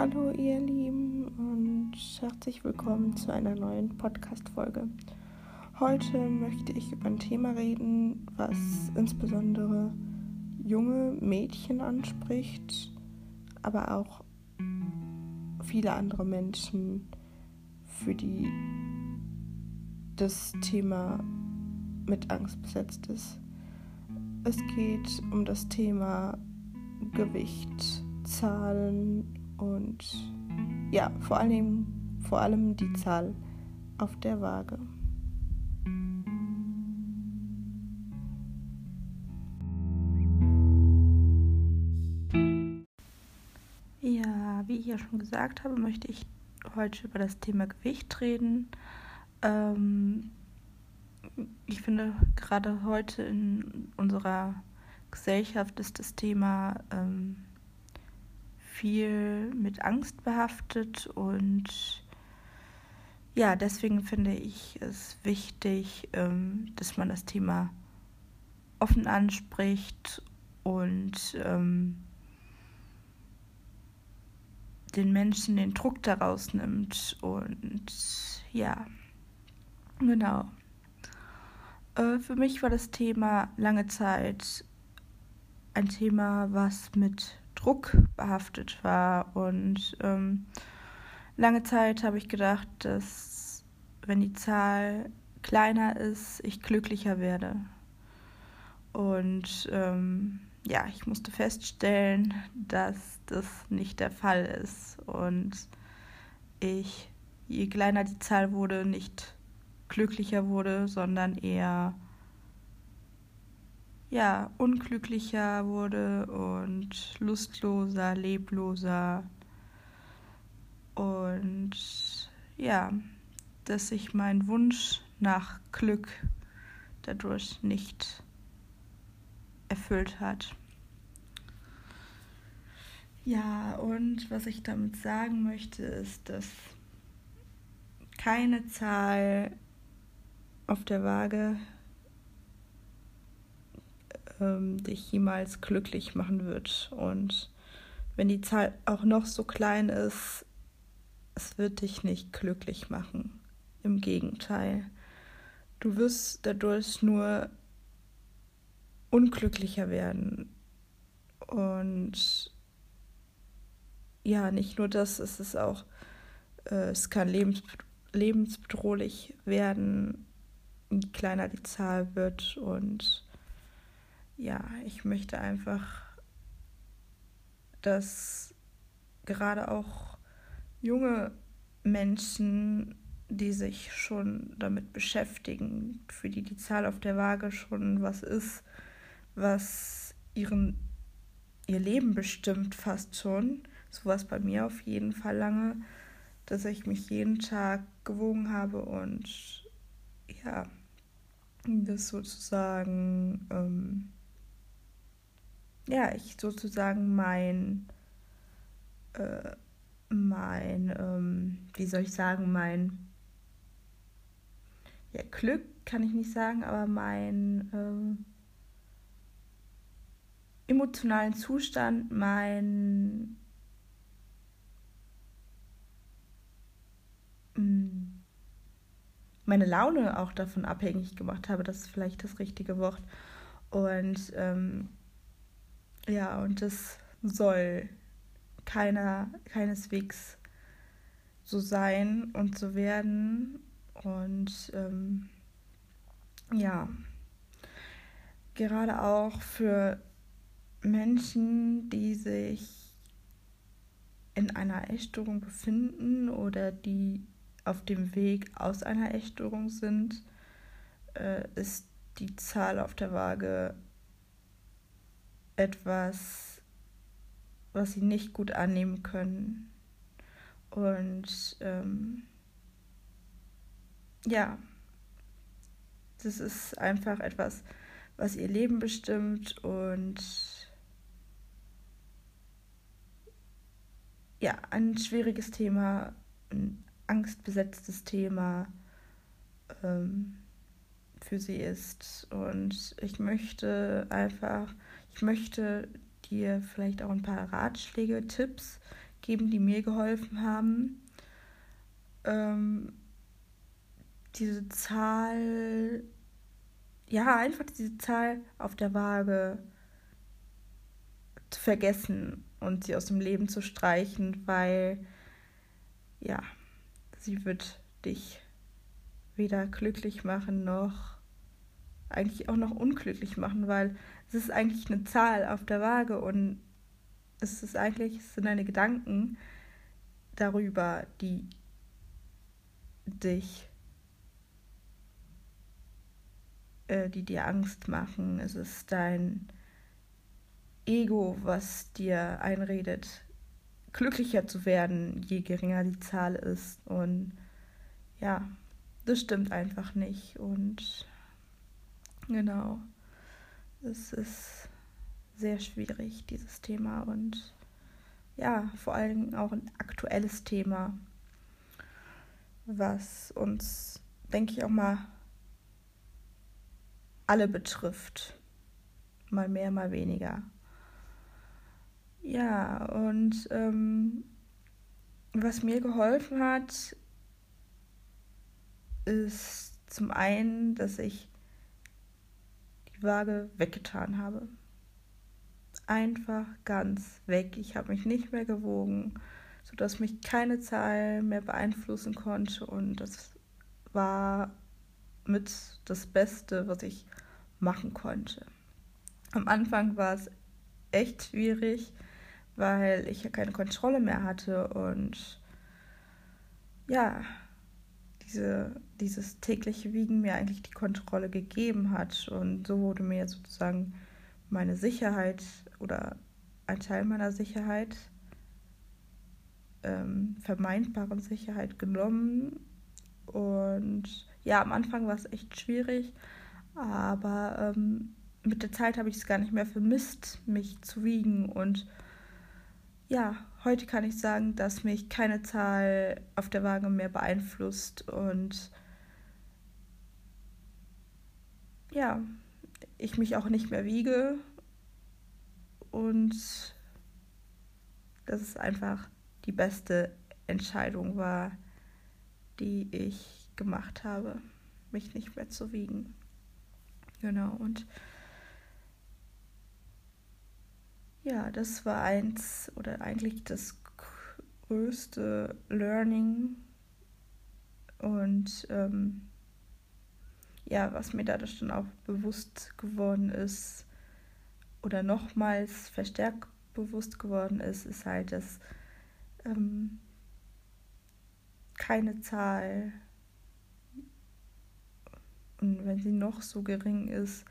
Hallo ihr Lieben und herzlich willkommen zu einer neuen Podcast-Folge. Heute möchte ich über ein Thema reden, was insbesondere junge Mädchen anspricht, aber auch viele andere Menschen, für die das Thema mit Angst besetzt ist. Es geht um das Thema Gewicht, Zahlen und ja, vor allem, vor allem die Zahl auf der Waage. Ja, wie ich ja schon gesagt habe, möchte ich heute über das Thema Gewicht reden. Ähm, ich finde, gerade heute in unserer Gesellschaft ist das Thema ähm, viel mit Angst behaftet und ja, deswegen finde ich es wichtig, ähm, dass man das Thema offen anspricht und ähm, den Menschen den Druck daraus nimmt. Und ja, genau. Äh, für mich war das Thema lange Zeit ein Thema, was mit Druck behaftet war. Und ähm, lange Zeit habe ich gedacht, dass wenn die Zahl kleiner ist, ich glücklicher werde. Und ähm, ja, ich musste feststellen, dass das nicht der Fall ist. Und ich, je kleiner die Zahl wurde, nicht glücklicher wurde, sondern eher ja, unglücklicher wurde und lustloser, lebloser. Und ja, dass sich mein Wunsch nach Glück dadurch nicht erfüllt hat. Ja, und was ich damit sagen möchte, ist, dass keine Zahl auf der Waage ähm, dich jemals glücklich machen wird. Und wenn die Zahl auch noch so klein ist, es wird dich nicht glücklich machen. Im Gegenteil. Du wirst dadurch nur unglücklicher werden. Und ja, nicht nur das, es ist auch, äh, es kann lebens lebensbedrohlich werden, je kleiner die Zahl wird und ja, ich möchte einfach, dass gerade auch junge Menschen, die sich schon damit beschäftigen, für die die Zahl auf der Waage schon was ist, was ihren, ihr Leben bestimmt fast schon, so war es bei mir auf jeden Fall lange, dass ich mich jeden Tag gewogen habe und ja, das sozusagen ähm, ja, ich sozusagen mein, äh, mein, ähm, wie soll ich sagen, mein ja, Glück kann ich nicht sagen, aber mein ähm, emotionalen Zustand, mein mm, meine Laune auch davon abhängig gemacht habe, das ist vielleicht das richtige Wort. Und ähm, ja, und das soll keiner, keineswegs so sein und so werden. Und ähm, ja, gerade auch für Menschen, die sich in einer Essstörung befinden oder die auf dem Weg aus einer Essstörung sind, äh, ist die Zahl auf der Waage etwas, was sie nicht gut annehmen können. Und ähm, ja, das ist einfach etwas, was ihr Leben bestimmt und ja, ein schwieriges Thema, ein angstbesetztes Thema ähm, für sie ist. Und ich möchte einfach ich möchte dir vielleicht auch ein paar Ratschläge, Tipps geben, die mir geholfen haben. Ähm, diese Zahl, ja, einfach diese Zahl auf der Waage zu vergessen und sie aus dem Leben zu streichen, weil, ja, sie wird dich weder glücklich machen noch eigentlich auch noch unglücklich machen, weil es ist eigentlich eine Zahl auf der Waage und es ist eigentlich, es sind deine Gedanken darüber, die dich, äh, die dir Angst machen. Es ist dein Ego, was dir einredet, glücklicher zu werden, je geringer die Zahl ist. Und ja, das stimmt einfach nicht. Und genau, es ist sehr schwierig, dieses Thema. Und ja, vor allem auch ein aktuelles Thema, was uns, denke ich, auch mal alle betrifft. Mal mehr, mal weniger. Ja, und ähm, was mir geholfen hat, ist zum einen, dass ich Waage weggetan habe einfach ganz weg. Ich habe mich nicht mehr gewogen, sodass mich keine Zahl mehr beeinflussen konnte. Und das war mit das Beste, was ich machen konnte. Am Anfang war es echt schwierig, weil ich ja keine Kontrolle mehr hatte und ja, diese, dieses tägliche Wiegen mir eigentlich die Kontrolle gegeben hat. Und so wurde mir sozusagen meine Sicherheit oder ein Teil meiner Sicherheit, ähm, vermeintbaren Sicherheit genommen. Und ja, am Anfang war es echt schwierig, aber ähm, mit der Zeit habe ich es gar nicht mehr vermisst, mich zu wiegen. Und ja, heute kann ich sagen, dass mich keine Zahl auf der Waage mehr beeinflusst. Und ja, ich mich auch nicht mehr wiege und dass es einfach die beste Entscheidung war, die ich gemacht habe, mich nicht mehr zu wiegen. Genau, und ja, das war eins oder eigentlich das größte Learning. Und ähm, ja, was mir dadurch dann auch bewusst geworden ist oder nochmals verstärkt bewusst geworden ist, ist halt, dass ähm, keine Zahl, und wenn sie noch so gering ist,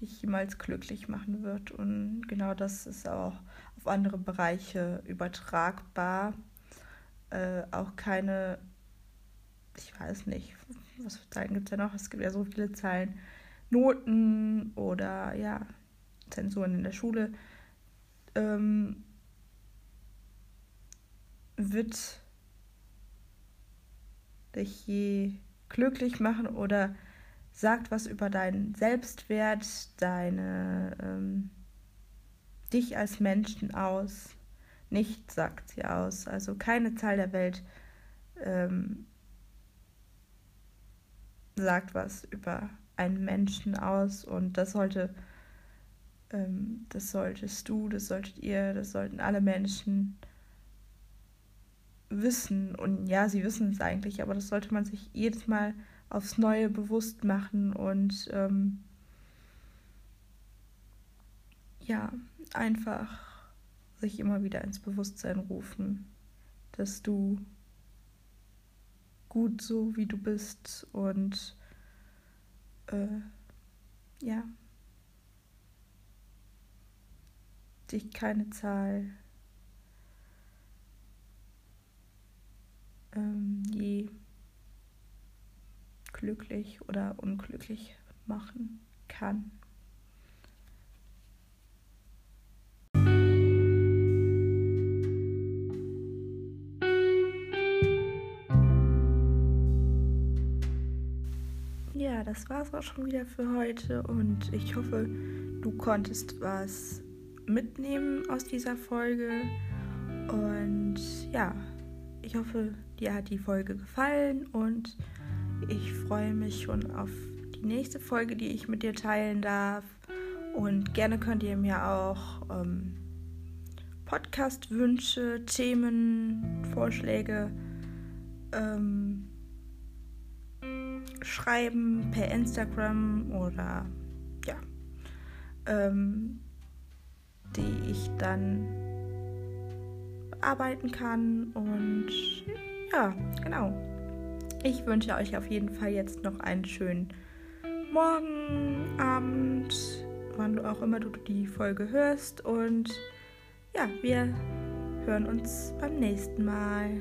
dich jemals glücklich machen wird. Und genau das ist auch auf andere Bereiche übertragbar. Äh, auch keine, ich weiß nicht, was für Zahlen gibt es ja noch? Es gibt ja so viele Zahlen, Noten oder ja, Zensuren in der Schule. Ähm, wird dich je glücklich machen oder sagt was über deinen Selbstwert, deine ähm, dich als Menschen aus. Nicht sagt sie aus. Also keine Zahl der Welt ähm, sagt was über einen Menschen aus und das sollte, ähm, das solltest du, das solltet ihr, das sollten alle Menschen wissen. Und ja, sie wissen es eigentlich, aber das sollte man sich jedes Mal aufs Neue bewusst machen und ähm, ja, einfach sich immer wieder ins Bewusstsein rufen, dass du gut so wie du bist und äh, ja, dich keine Zahl ähm, je glücklich oder unglücklich machen kann. Ja, das war es auch schon wieder für heute und ich hoffe, du konntest was mitnehmen aus dieser Folge Und ja, ich hoffe, dir hat die Folge gefallen und ich freue mich schon auf die nächste Folge, die ich mit dir teilen darf. Und gerne könnt ihr mir auch ähm, Podcast-Wünsche, Themen, Vorschläge ähm, schreiben per Instagram oder ja, ähm, die ich dann bearbeiten kann. Und ja, genau. Ich wünsche euch auf jeden Fall jetzt noch einen schönen Morgen, Abend, wann auch immer du die Folge hörst. Und ja, wir hören uns beim nächsten Mal.